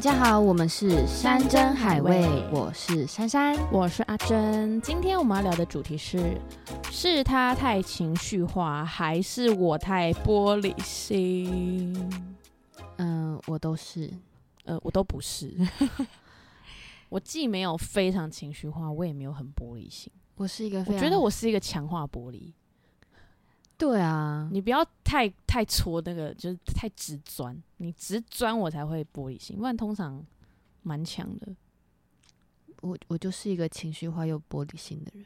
大家好，我们是山珍海味，我是珊珊。我是阿珍，今天我们要聊的主题是：是他太情绪化，还是我太玻璃心？嗯、我都是。呃，我都不是。我既没有非常情绪化，我也没有很玻璃心。我是一个非常，我觉得我是一个强化玻璃。对啊，你不要太太戳那个，就是太直钻。你直钻我才会玻璃心，不然通常蛮强的。我我就是一个情绪化又玻璃心的人。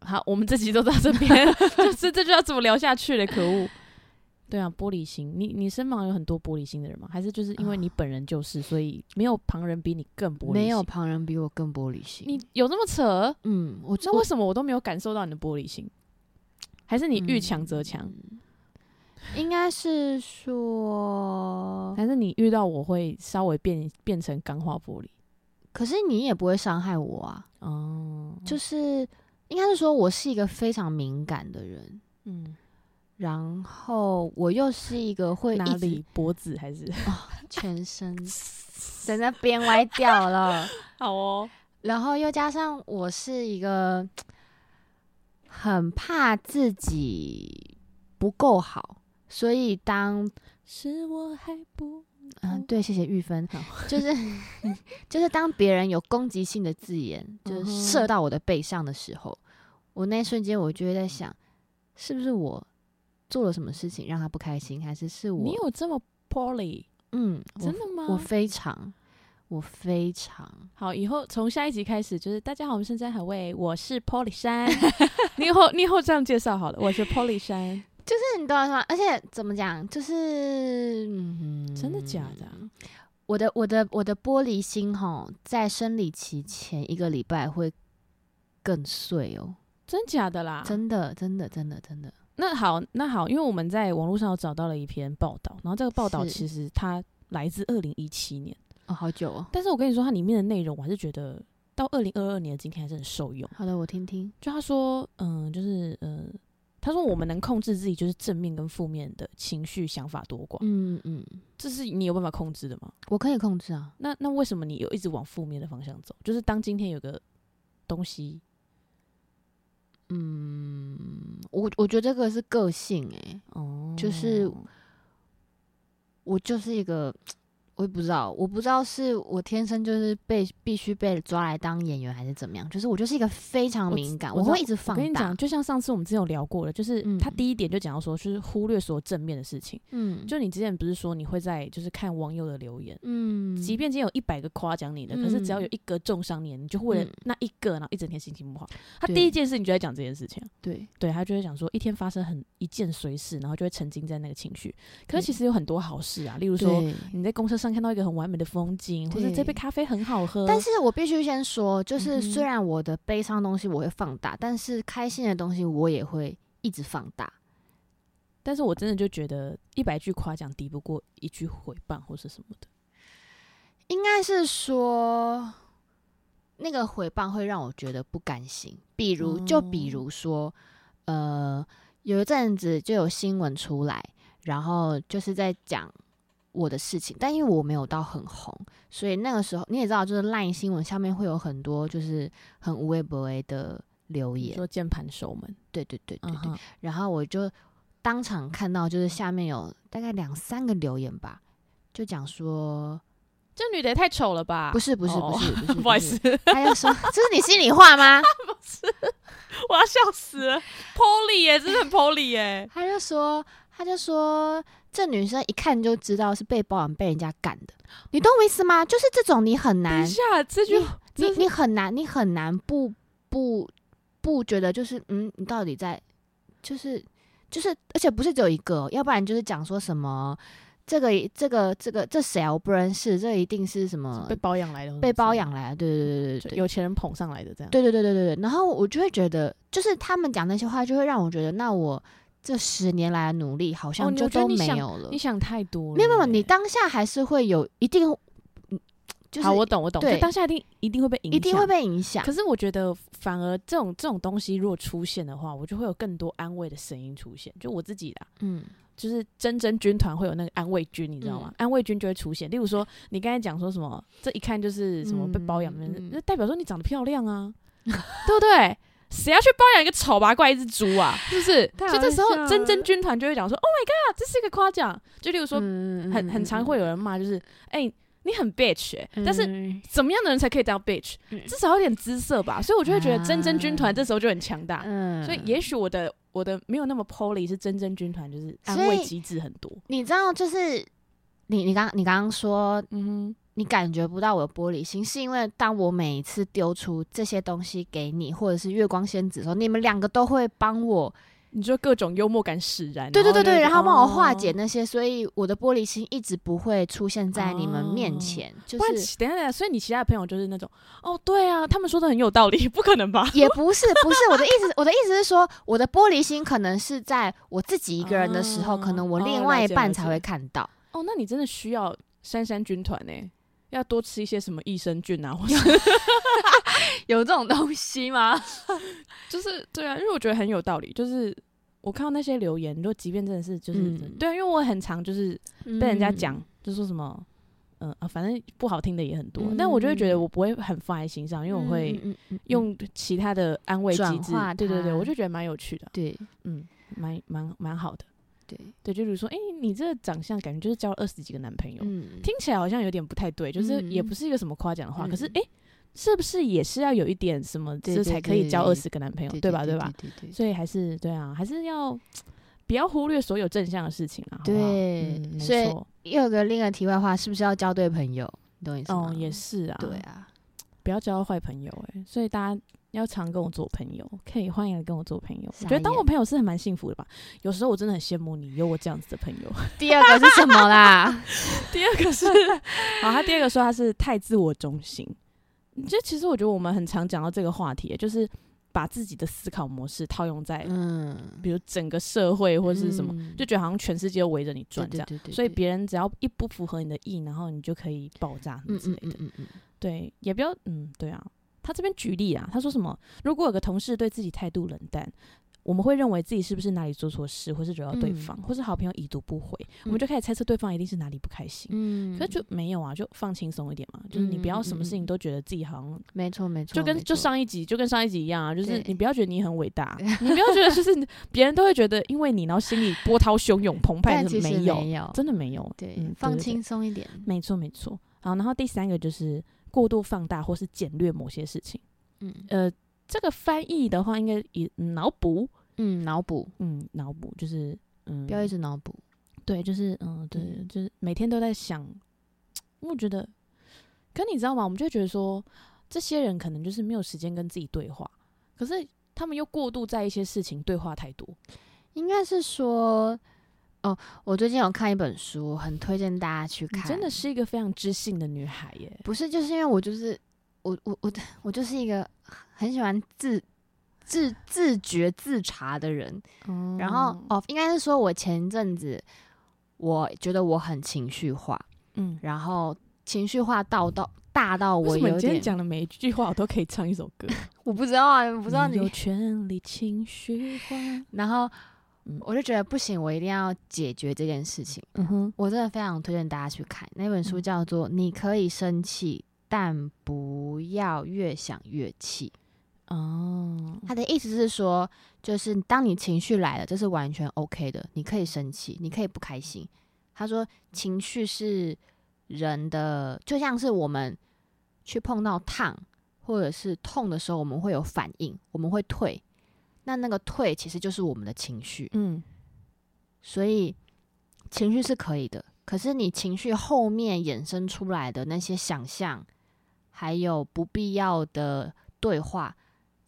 好，我们这集都到这边，就是这就要怎么聊下去了？可恶！对啊，玻璃心，你你身旁有很多玻璃心的人吗？还是就是因为你本人就是，所以没有旁人比你更玻璃心？没有，旁人比我更玻璃心。你有那么扯？嗯，我那为什么我都没有感受到你的玻璃心？还是你遇强则强？应该是说，还是你遇到我会稍微变变成钢化玻璃？可是你也不会伤害我啊。哦，就是应该是说我是一个非常敏感的人，嗯，然后我又是一个会哪里脖子还是全身 在那边歪掉了。好哦？然后又加上我是一个很怕自己不够好，所以当是我还不嗯、对，谢谢玉芬，就是 就是当别人有攻击性的字眼，就射到我的背上的时候，我那一瞬间我就会在想，是不是我做了什么事情让他不开心，还是是我你有这么 poorly？嗯，真的吗？我非常我非常好，以后从下一集开始，就是大家好，我们深圳海味，我是 Polly 山。你以后你以后这样介绍好了，我是 Polly 山。就是你懂我说吗？而且怎么讲，就是、嗯、真的假的啊、我的我的我的玻璃心哈，在生理期前一个礼拜会更碎哦，真假的啦？真的真的真的真的。那好，那好，因为我们在网络上有找到了一篇报道，然后这个报道其实它来自二零一七年，哦，好久哦。但是我跟你说，它里面的内容我还是觉得到二零二二年的今天还是很受用。好的，我听听。就他说，嗯，就是呃，他说我们能控制自己就是正面跟负面的情绪想法多寡，嗯嗯，这是你有办法控制的吗？我可以控制啊。那那为什么你有一直往负面的方向走？就是当今天有个东西，嗯，我我觉得这个是个性诶、哦，就是我就是一个，我也不知道，我不知道是我天生就是被必须被抓来当演员，还是怎么样。就是我就是一个非常敏感，我会一直放大我跟你讲，。就像上次我们之前有聊过了，就是嗯他第一点就讲到说，就是忽略所有正面的事情。嗯，就你之前不是说你会在就是看网友的留言，嗯，即便今天有一百个夸奖你的，可是只要有一个重伤你，你就为了嗯那一个，然后一整天心情不好。他第一件事你就在讲这件事情啊，对，对他就会讲说一天发生很一件随事，然后就会沉浸在那个情绪。可是其实有很多好事啊，例如说。你在公车上看到一个很完美的风景，或者这杯咖啡很好喝，但是我必须先说，就是虽然我的悲伤东西我会放大，但是开心的东西我也会一直放大。但是我真的就觉得一百句夸奖抵不过一句回谤或是什么的。应该是说，那个回谤会让我觉得不甘心。比如，就比哦如说，呃，有一阵子就有新闻出来，然后就是在讲我的事情，但因为我没有到很红，所以那个时候你也知道，就是 LINE 新闻下面会有很多就是很无微不微的留言，你说键盘手们，对对对对对，嗯，然后我就当场看到，就是下面有大概两三个留言吧，就讲说。这女的也太丑了吧？不是不是哦不是不是，不好意思，他要说这是你心里话吗？不是我要笑死了。Polly 耶，真的很 Polly 耶。他就说他就说这女生一看就知道是被包养被人家干的，你懂我意思吗？就是这种你很难等一，下，这句你这是你很难你很难不不不觉得就是嗯，你到底在就是就是，而且不是只有一个哦，要不然就是讲说什么。这个这个这个这谁啊？我不认识，这一定是什么被包养来的，被包养来的？对对对对对对，有钱人捧上来的这样。对对对对对对，然后我就会觉得，就是他们讲那些话，就会让我觉得，那我这十年来的努力好哦像就都没有了。你想太多了耶。没有没有，你当下还是会有一定，嗯就是好，我懂我懂，就对当下一定一定会被影响，一定会。被影响可。是我觉得，反而这种这种东西如果出现的话，我就会有更多安慰的声音出现。就我自己啦，嗯就是真真军团会有那个安慰军，你知道吗？嗯安慰军就会出现。例如说，你刚才讲说什么，这一看就是什么被包养的人，嗯嗯那代表说你长得漂亮啊，对不对？谁要去包养一个丑八怪一只猪啊？是不是？太所以这时候真真军团就会讲说：“Oh my god，这是一个夸奖。”就例如说，嗯很很常会有人骂，就是哎、你很 bitch，、欸但是是怎么样的人才可以当 bitch？、嗯至少有点姿色吧。所以我就会觉得真真军团啊这时候就很强大。嗯所以也许我的我的没有那么 poly，是真真军团就是安慰机制很多。你知道，就是你你刚你刚刚说嗯你感觉不到我的玻璃心，是因为当我每一次丢出这些东西给你，或者是月光仙子的时候，你们两个都会帮我，你就各种幽默感使然，对对对对，然后帮我化哦解那些，所以我的玻璃心一直不会出现在你们面哦前，就是等一下等一下，所以你其他的朋友就是那种哦，对啊，他们说的很有道理，不可能吧？也不是不是我的意思，我的意思是说，我的玻璃心可能是在我自己一个人的时候，哦可能我哦另外一半才会看到。哦，那你真的需要珊珊军团呢、要多吃一些什么益生菌啊，或者 有这种东西吗？就是对啊，因为我觉得很有道理。就是我看到那些留言，你说即便真的是就是、嗯对啊，因为我很常就是被人家讲，就说什么。嗯啊，反正不好听的也很多，嗯但我就会觉得我不会很放在心上，因为我会用其他的安慰机制，对对对，我就觉得蛮有趣的，对嗯，蛮蛮蛮好的，对，对，就比如说，哎、你这个长相感觉就是交了二十几个男朋友，嗯，听起来好像有点不太对，就是也嗯不是一个什么夸奖的话，可是嗯哎、诶是不是也是要有一点什么，这才可以交二十个男朋友，对吧？对吧？？对对所以还是对啊，还是要不要忽略所有正向的事情啊？对嗯，没所以错，又有个另一个题外话，是不是要交对朋友？你懂我意思吗？哦，也是啊，对，啊，不要交坏朋友、哎，所以大家。要常跟我做朋友，可以欢迎来跟我做朋友。我觉得当我朋友是很蛮幸福的吧。有时候我真的很羡慕你有我这样子的朋友。第二个是什么啦？第二个是，好，他第二个说他是太自我中心。就其实我觉得我们很常讲到这个话题，就是把自己的思考模式套用在，嗯，比如整个社会或是什么，嗯就觉得好像全世界都围着你转这样。所以别人只要一不符合你的意，然后你就可以爆炸什么之类的。嗯嗯嗯，对，也不要嗯，对啊。他这边举例啊，他说什么？如果有个同事对自己态度冷淡，我们会认为自己是不是哪里做错事，或是惹到对嗯方，或是好朋友已读不回，我们嗯就开始猜测对方一定是哪里不开心。嗯，可是就没有啊，就放轻松一点嘛，就是你不要什么事情都觉得自己好像没错没错，就跟就上一集就跟上一集一样啊，就是你不要觉得你很伟大，你不要觉得就是别人都会觉得因为你，然后心里波涛汹涌澎湃，没有，没有，真的没有，对嗯，放轻松一点，没错没错。好，然后第三个就是过度放大或是简略某些事情，嗯呃，这个翻译的话应该以脑补，嗯，脑补，嗯，脑补就是嗯，不要一直脑补，对，就是嗯，对，嗯就是每天都在想。我觉得，可你知道吗？我们就觉得说，这些人可能就是没有时间跟自己对话，可是他们又过度在一些事情对话太多。应该是说。哦，我最近有看一本书，很推荐大家去看。真的是一个非常知性的女孩耶！不是，就是因为我就是我我我我就是一个很喜欢自自自觉自查的人。然后哦，应该是说我前一阵子我觉得我很情绪化，嗯，然后情绪化到到大到我有点讲的每一句话我都可以唱一首歌？我不知道啊，我不知道有你。权利情绪化。然后嗯我就觉得不行，我一定要解决这件事情。嗯哼，我真的非常推荐大家去看那本书，嗯叫做《你可以生气，但不要越想越气》。哦，他的意思是说，就是当你情绪来了，这是完全 OK 的，你可以生气，你可以不开心。他说，情绪是人的，就像是我们去碰到烫或者是痛的时候，我们会有反应，我们会退。那那个退其实就是我们的情绪，嗯所以情绪是可以的。可是你情绪后面衍生出来的那些想象，还有不必要的对话，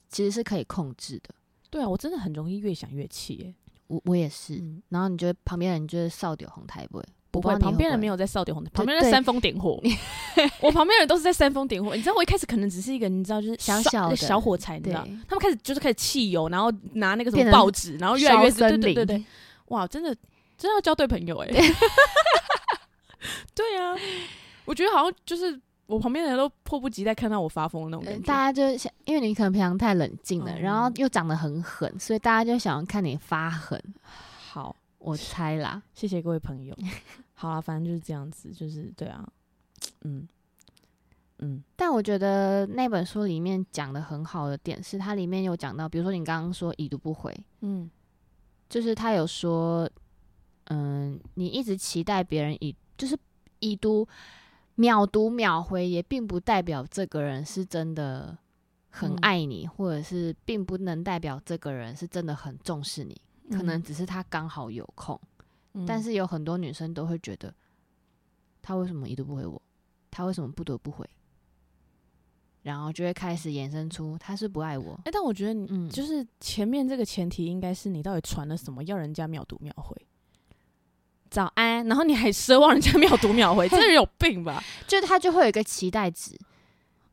其实是可以控制的。对啊，我真的很容易越想越气耶。我我也是，嗯，然后你觉得旁边人就是扫掉红台不会？不会，旁边人没有，在烧点红，对对旁边在煽风点火。我旁边人都是在煽风点火。你知道，我一开始可能只是一个，你知道，就是 小小的小火柴，你知道，他们开始就是开始汽油，然后拿那个什么报纸，然后越来越对对对对，哇，真的真的要交对朋友哎。对啊，我觉得好像就是我旁边的人都迫不及待看到我发疯的那种感觉。大家就想，因为你可能平常太冷静了，哦然后又长得很狠，所以大家就想要看你发狠。好，我猜啦，谢谢各位朋友。好啦，反正就是这样子，就是对啊，嗯嗯。但我觉得那本书里面讲的很好的点是，它里面有讲到，比如说你刚刚说已读不回，嗯。就是他有说，嗯，你一直期待别人已，就是已读秒读秒回，也并不代表这个人是真的很嗯。爱你，或者是并不能代表这个人是真的很重视你，可能只是他刚好有空。嗯但是有很多女生都会觉得，他为什么一度不回我？他为什么不得不回？然后就会开始衍生出他是不爱我。哎、但我觉得你嗯，就是前面这个前提应该是你到底传了什么，要人家秒读秒回。早安，然后你还奢望人家秒读秒回，这人有病吧？就他就会有一个期待值，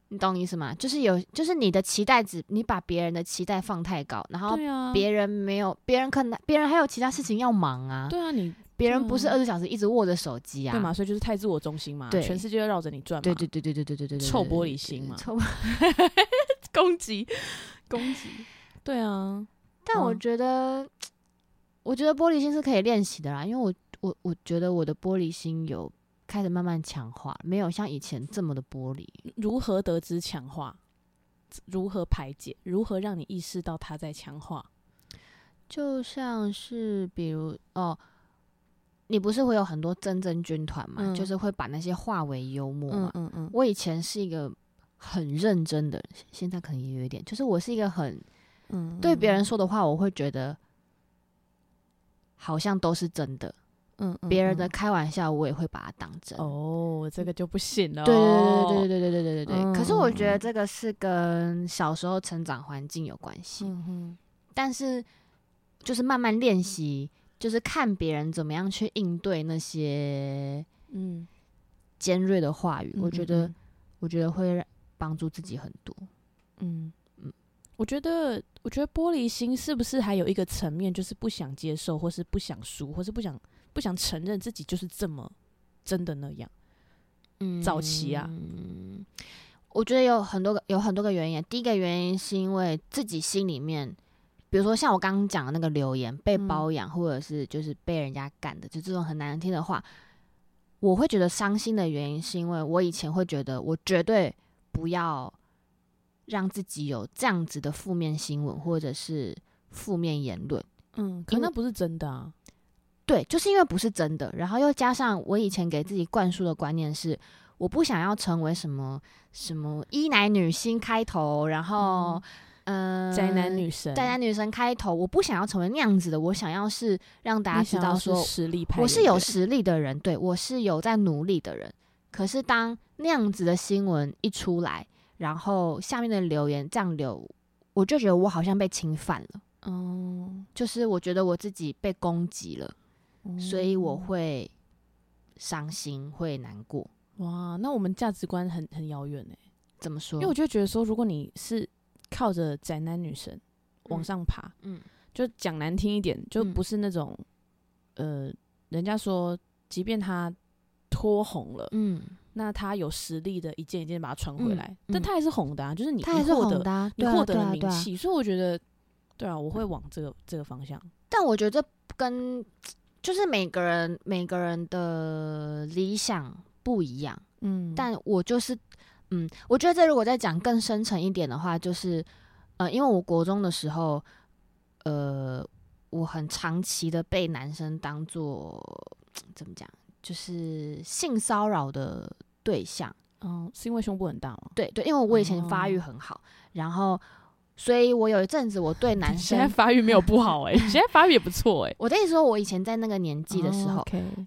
你懂意思吗？就是有，就是你的期待值，你把别人的期待放太高，然后别人没有，别人可能别人还有其他事情要忙啊，对啊，你别人不是二十小时一直握着手机啊，对嘛？所以就是太自我中心嘛，对全世界都绕着你转嘛，对对对对对对对对对，臭玻璃心嘛臭。攻击攻击，对啊，但我嗯觉得，我觉得玻璃心是可以练习的啦，因为我我我觉得我的玻璃心有开始慢慢强化，没有像以前这么的玻璃。如何得知强化？如何排解？如何让你意识到它在强化？就像是比如哦，你不是会有很多真真军团嘛，嗯就是会把那些化为幽默嘛。嗯嗯我以前是一个很认真的人，现在可能也有一点，就是我是一个很嗯，对别人说的话，我会觉得好像都是真的，嗯，嗯别人的嗯开玩笑我也会把它当真。哦，这个就不行了哦。对对对对对对对对对对对。可是我觉得嗯这个是跟小时候成长环境有关系，嗯哼，但是就是慢慢练习，就是看别人怎么样去应对那些嗯，尖锐的话语，我觉得嗯我觉得会让帮助自己很多。嗯，我觉得，我觉得玻璃心是不是还有一个层面，就是不想接受，或是不想输，或是不想不想承认自己就是这么真的那样？嗯早期啊我觉得有很多个有很多个原因。第一个原因是因为自己心里面，比如说像我刚刚讲的那个留言，被嗯包养，或者是就是被人家干的，就这种很难听的话，我会觉得伤心的原因是因为我以前会觉得我绝对不要让自己有这样子的负面新闻或者是负面言论。嗯，可那不是真的啊。对，就是因为不是真的，然后又加上我以前给自己灌输的观念是，我不想要成为什么什么一奶女星开头，然后嗯、呃宅男女神，宅男女神开头，我不想要成为那样子的，我想要是让大家知道说实力派，我是有实力的人，对我是有在努力的人。可是当那样子的新闻一出来，然后下面的留言这样留，我就觉得我好像被侵犯了，哦，就是我觉得我自己被攻击了。所以我哦会伤心，会难过。哇，那我们价值观很很遥远哎。怎么说？因为我就觉得说，如果你是靠着宅男女神往嗯上爬，嗯就讲难听一点，就嗯不是那种、呃，人家说，即便他脱红了，嗯，那他有实力的一件一件把它穿回嗯来，嗯但他还是红的啊，就是你他还是你获得红的、啊，对啊你获得了名气，所以我觉得，对啊，我会往这个这个方向。但我觉得这跟就是每个人每个人的理想不一样，嗯，但我就是，嗯，我觉得这如果再讲更深层一点的话，就是，呃，因为我国中的时候，呃，我很长期的被男生当做怎么讲，就是性骚扰的对象。嗯，是因为胸部很大吗？对对，因为我以前发育哦很好，然后，所以我有一阵子我对男生现在生，发育没有不好哎、你 现在发育也不错哎、我跟你说，我以前在那个年纪的时候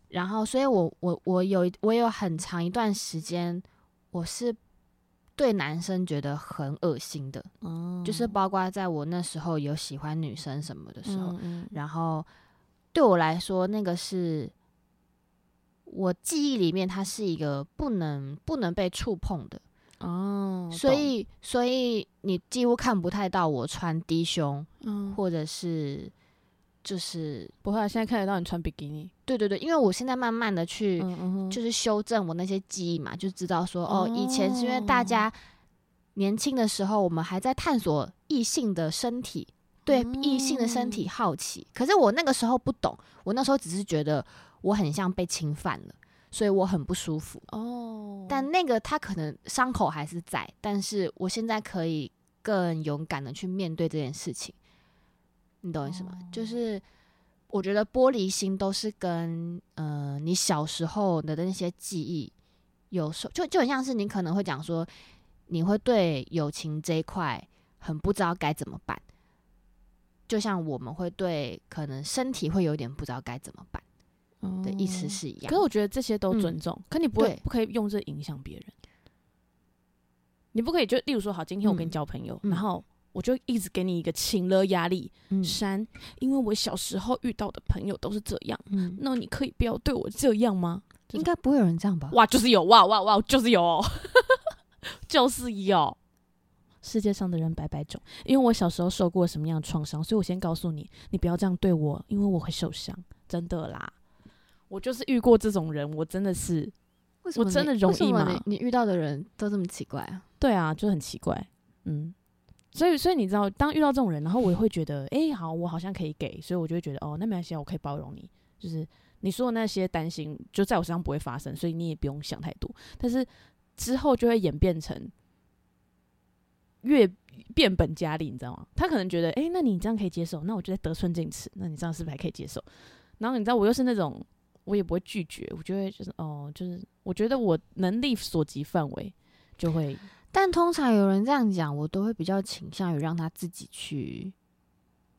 然后，所以我我我有我有很长一段时间，我是对男生觉得很恶心的，哦。就是包括在我那时候有喜欢女生什么的时候，嗯嗯然后对我来说，那个是我记忆里面它是一个不能不能被触碰的，哦，所以所以你几乎看不太到我穿低胸嗯。或者是就是不会、啊，现在看得到你穿比基尼，对对对，因为我现在慢慢的去嗯嗯，就是修正我那些记忆嘛，就知道说哦，以前是因为大哦家年轻的时候，我们还在探索异性的身体，对异性的身哦体好奇。可是我那个时候不懂，我那时候只是觉得我很像被侵犯了，所以我很不舒服。哦，但那个他可能伤口还是在，但是我现在可以更勇敢的去面对这件事情，你懂我意思吗？就是我觉得玻璃心都是跟呃你小时候的那些记忆，有时候就就很像是你可能会讲说，你会对友情这一块很不知道该怎么办，就像我们会对可能身体会有点不知道该怎么办的意思哦是一样可是。我觉得这些都嗯尊重，可你不会不可以用这影响别人。你不可以就例如说，好，今天我跟你嗯交朋友，嗯然后我就一直给你一个情了压力，嗯删，因为我小时候遇到的朋友都是这样，嗯，那你可以不要对我这样吗？应该不会有人这样吧？哇，就是有哇哇哇，就是有哦，就是有。世界上的人百百种，因为我小时候受过什么样的创伤，所以我先告诉你，你不要这样对我，因为我会受伤，真的啦。我就是遇过这种人，我真的是，为什么我真的容易吗你你遇到的人都这么奇怪啊？对啊，就很奇怪，嗯。所以，所以你知道，当遇到这种人，然后我也会觉得，哎、好，我好像可以给，所以我就会觉得，哦，那没关系啊，我可以包容你。就是你说的那些担心，就在我身上不会发生，所以你也不用想太多。但是之后就会演变成越变本加厉，你知道吗？他可能觉得，哎、那你这样可以接受，那我就在得寸进尺，那你这样是不是还可以接受？然后你知道，我又是那种，我也不会拒绝，我觉得就是，哦，就是我觉得我能力所及范围就会但通常有人这样讲，我都会比较倾向于让他自己去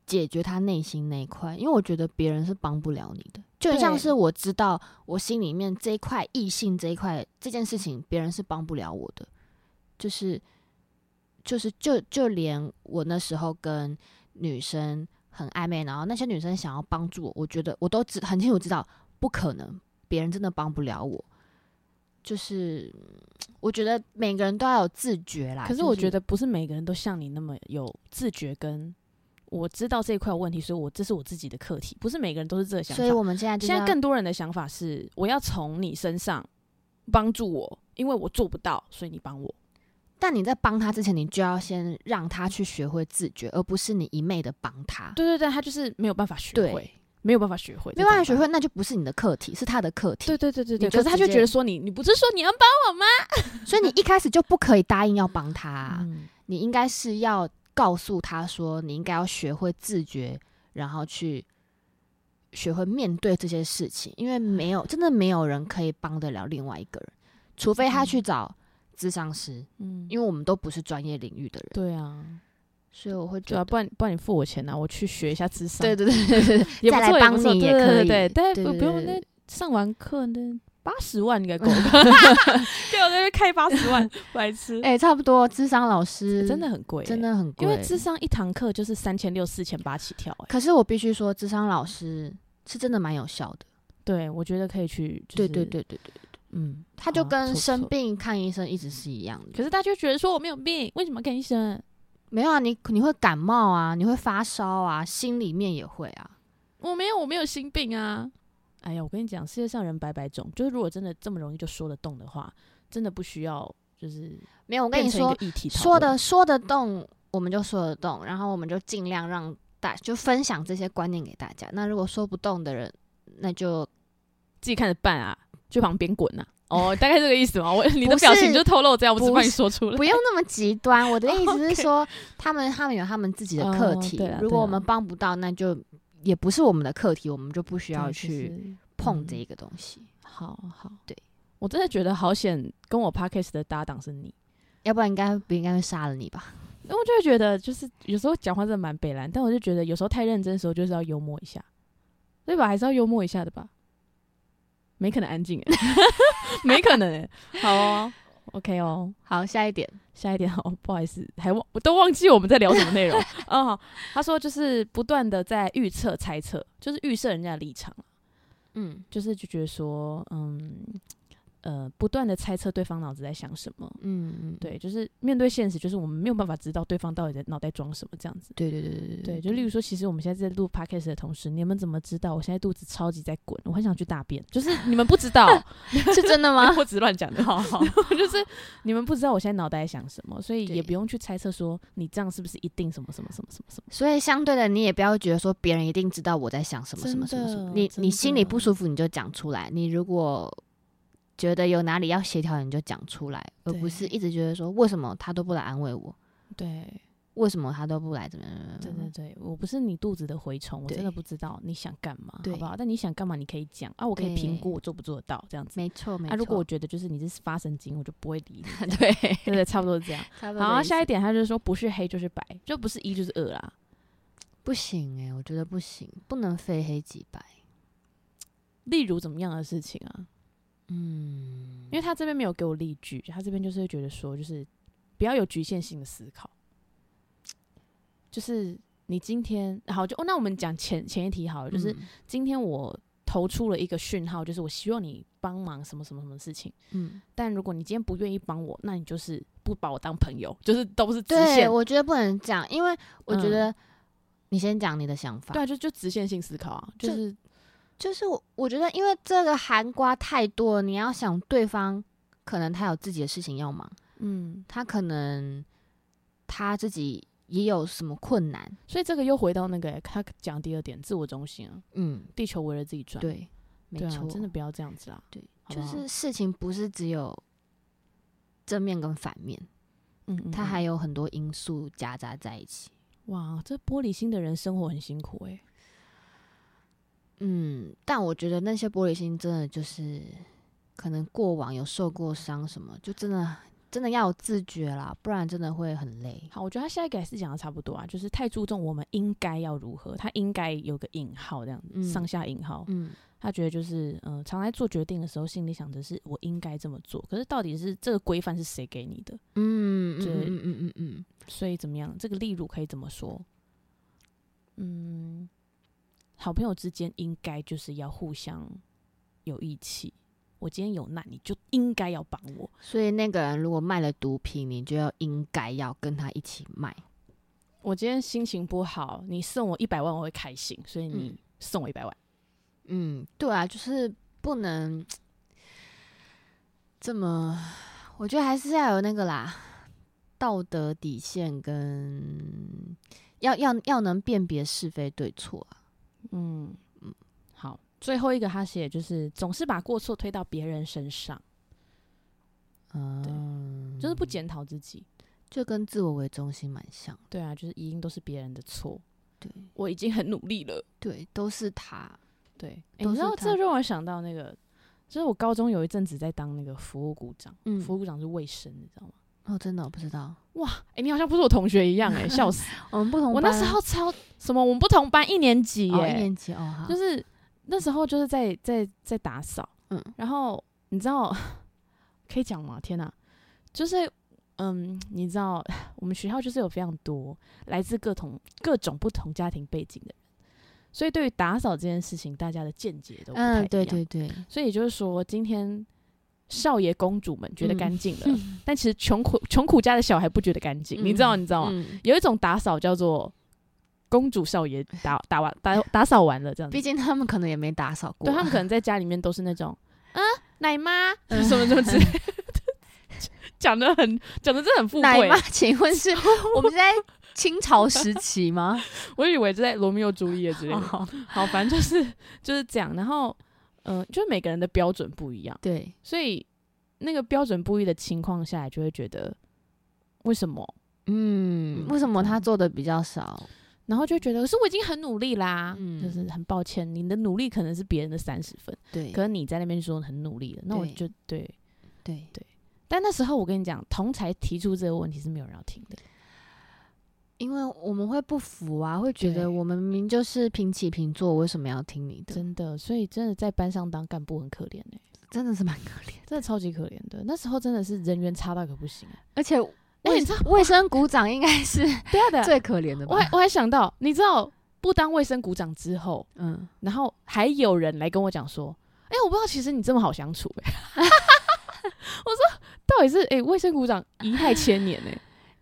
解决他内心那一块，因为我觉得别人是帮不了你的。就像是我知道我心里面这一块异性这一块这件事情，别人是帮不了我的。就是就是就就连我那时候跟女生很暧昧，然后那些女生想要帮助我，我觉得我都知很清楚知道不可能，别人真的帮不了我。就是我觉得每个人都要有自觉啦。可是我觉得不是每个人都像你那么有自觉，跟我知道这一块有问题，所以我这是我自己的课题，不是每个人都是这个想法。所以我们现在就现在更多人的想法是，我要从你身上帮助我，因为我做不到，所以你帮我。但你在帮他之前，你就要先让他去学会自觉，而不是你一昧的帮他。对对对，他就是没有办法学会，没有办法学会，没办法学会，那就不是你的课题，是他的课题。对对对对对，可是他就觉得说你，你不是说你要帮我吗？所以你一开始就不可以答应要帮他你应该是要告诉他说，你应该要学会自觉，然后去学会面对这些事情，因为没有真的没有人可以帮得了另外一个人，除非他去找智商师，嗯，因为我们都不是专业领域的人，对啊，所以我会对啊，觉得。不然不然你付我钱啊，我去学一下智商。对对对对对，也不再来帮错也不错你也可以，对对对，但对不不用那上完课那八十万应该够了，对我在那边开八十万，白痴，哎、差不多，智商老师真的很贵欸，真的很贵，因为智商一堂课就是三千六、四千八起跳，哎，可是我必须说，智商老师是真的蛮有效的。对我觉得可以去，对对，对对对，嗯，他就跟生。病看医生一直是一样的。可是大家就觉得说我没有病，为什么看医生？没有啊，你你会感冒啊，你会发烧啊，心里面也会啊。我没有，我没有心病啊！哎呀，我跟你讲，世界上人百百种，就是如果真的这么容易就说得动的话，真的不需要就是没有，我跟你说变成一个，议题讨说论的说得动，我们就说得动，然后我们就尽量让大就分享这些观念给大家。那如果说不动的人，那就自己看着办啊，去旁边滚呐、哦，大概这个意思嘛？我你的表情就透露这样，我只不帮你说出来。不用那么极端。我的意思是 说，他们他们有他们自己的课哦题如果我们帮不到，那就也不是我们的课题，我们就不需要去碰这个东西。好好，对我真的觉得好险，跟我 podcast 的搭档是你，要不然应该不应该会杀了你吧？因为我就会觉得，就是有时候讲话真的蛮北蓝，但我就觉得有时候太认真的时候，就是要幽默一下，对吧？还是要幽默一下的吧？没可能安静哎，没可能哎。好哦，OK 哦，好，下一点，下一点哦，不好意思，还忘我都忘记我们在聊什么内容。哦，好他说就是不断的在预测、猜测，就是预设人家的立场。嗯，就是就觉得说，嗯，呃不断的猜测对方脑子在想什么。嗯嗯，对，就是面对现实，就是我们没有办法知道对方到底在脑袋装什么这样子。对对对对对，就例如说，其实我们现在在录 podcast 的同时，你们怎么知道我现在肚子超级在滚？我很想去大便，就是 你们不知道，是真的吗？我只是乱讲的。好好，就是你们不知道我现在脑袋在想什么，所以也不用去猜测说你这样是不是一定什么什么什么什么什么。所以相对的，你也不要觉得说别人一定知道我在想什么什么什么什么，你你心里不舒服你就讲出来，你如果觉得有哪里要协调，你就讲出来，而不是一直觉得说为什么他都不来安慰我，对，为什么他都不来怎么样怎么？对对对，我不是你肚子的蛔虫，我真的不知道你想干嘛，好不好？但你想干嘛，你可以讲啊，我可以评估我做不做得到这样子。没错没错。啊，如果我觉得就是你是发神经，我就不会理你。对，对 对，差不多是这样。差不多好，的意思下一点他就是说不是黑就是白，就不是一就是二啦。不行哎、我觉得不行，不能非黑即白。例如怎么样的事情啊？嗯，因为他这边没有给我例句，他这边就是会觉得说，就是不要有局限性的思考，就是你今天好就哦，那我们讲前前一题好了，就是嗯。今天我投出了一个讯号，就是我希望你帮忙什么什么什么事情，嗯，但如果你今天不愿意帮我，那你就是不把我当朋友，就是都是直对，线，我觉得不能这样，因为我觉嗯。得你先讲你的想法。对啊，就就直线性思考啊，就就是就是我我觉得，因为这个寒瓜太多了，你要想对方可能他有自己的事情要忙，嗯，他可能他自己也有什么困难，所以这个又回到那个欸他讲第二点，自我中心啊，嗯，地球围着自己转，对，没错，，真的不要这样子啦，对，好好就是事情不是只有正面跟反面，嗯嗯，它嗯。还有很多因素夹杂在一起。哇，这玻璃心的人生活很辛苦哎、嗯，但我觉得那些玻璃心真的就是可能过往有受过伤什么，就真的真的要有自觉啦，不然真的会很累。好，我觉得他下一个还是讲的差不多啊，就是太注重我们应该要如何，他应该有个引号这样子，嗯上下引号。嗯，他觉得就是，嗯、常在做决定的时候，心里想着是我应该这么做，可是到底是这个规范是谁给你的？嗯嗯对嗯嗯嗯嗯，所以怎么样？这个例如可以怎么说？嗯，好朋友之间应该就是要互相有义气。我今天有难，你就应该要帮我。所以那个人如果卖了毒品，你就要应该要跟他一起卖。我今天心情不好，你送我一百万，我会开心，所以你嗯送我一百万。嗯，对啊，就是不能 这么，我觉得还是要有那个啦，道德底线跟 要要要能辨别是非对错啊。嗯嗯，好，最后一个他写就是总是把过错推到别人身上，嗯，就是不检讨自己。就跟自我为中心蛮像。对啊，就是一定都是别人的错。对我已经很努力了。对，都是他。对，诶你知道这让我想到那个，就是我高中有一阵子在当那个服务股长，嗯服务股长是卫生，你知道吗？哦，真的我不知道。哇哎、你好像不是我同学一样、哎，笑死！我们不同我那时候超什么，我们不同班一年级耶、哦一年级哦，好，就是那时候就是在在在打扫，嗯然后你知道可以讲吗？天哪，就是嗯，你知道我们学校就是有非常多来自各同各种不同家庭背景的人，所以对于打扫这件事情，大家的见解都不太一样。嗯，对对对，所以也就是说，今天少爷公主们觉得嗯。干净了，但其实穷苦穷苦家的小孩不觉得干净，你知道你知道吗？嗯，有一种打扫叫做公主少爷打打完打 打扫完了这样子。毕，竟他们可能也没打扫过。啊，对他们可能在家里面都是那种嗯奶妈？嗯 什么什么之类的，讲的很讲的真的很富贵。奶妈，，请问是我们在清朝时期吗？我以为是在罗密欧朱丽叶之类的。哦。好，反正就是就是这样，然后呃，就是每个人的标准不一样，对，所以那个标准不一的情况下，就会觉得为什么？嗯，嗯为什么他做的比较少？然后就觉得，可是我已经很努力啦，嗯就是很抱歉，你的努力可能是别人的三十分，对，可是你在那边说很努力了，那我就对对。对，但那时候我跟你讲，同才提出这个问题是没有人要听的，因为我们会不服啊，会觉得我们明明就是平起平坐，为什么要听你的？真的，所以真的在班上当干部很可怜哎、真的是蛮可怜，真的超级可怜的。那时候真的是人缘差到可不行、欸，而且哎、卫卫生股长应该是 对啊对啊，最可怜的吧我？还我还想到，你知道不当卫生股长之后，嗯，然后还有人来跟我讲说，哎、我不知道其实你这么好相处哎、到底是哎，卫生股长贻害千年呢？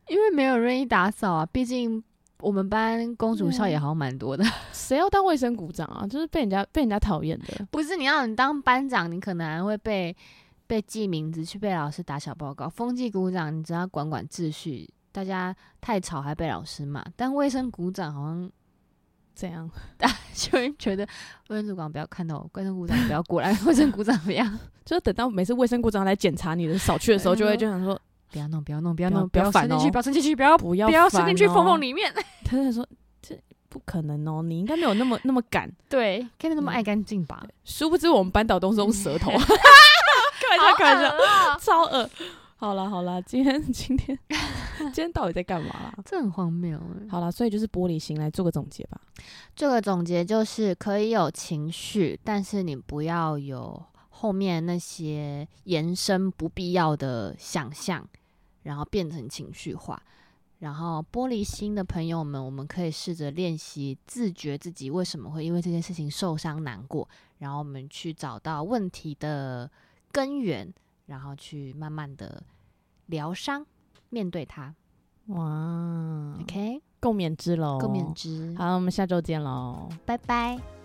因为没有人愿意打扫啊，毕竟我们班公主校也好像蛮多的。谁要当卫生股长啊？就是被人家被人家讨厌的。不是你要你当班长，你可能还会被被记名字，去被老师打小报告。风纪股长，你只要管管秩序，大家太吵还被老师骂。但卫生股长好像怎样，大家就会觉得卫生股长不要看到我，卫生股长不要过来，卫生股长怎么样？就是等到每次卫生股长来检查你的扫去的时候，就会就想说。不要弄，不要弄，不要弄，不要伸进去，不要伸进去，不要不要不要伸进去缝缝里面。他就说：“这不可能哦，你应该没有那么那么赶，对，看你那么爱干净吧？”殊不知我们班导都是用舌头，开玩笑，开玩笑，超恶。好了好了，今天今天今天到底在干嘛啦？这很荒谬。好了，所以就是玻璃心，来做个总结吧。做个总结就是可以有情绪，但是你不要有后面那些延伸不必要的想象。然后变成情绪化，然后玻璃心的朋友们，我们可以试着练习自觉自己为什么会因为这件事情受伤难过，然后我们去找到问题的根源，然后去慢慢的疗伤，面对它。哇，OK，共勉之喽，共勉之。好，我们下周见喽，拜拜。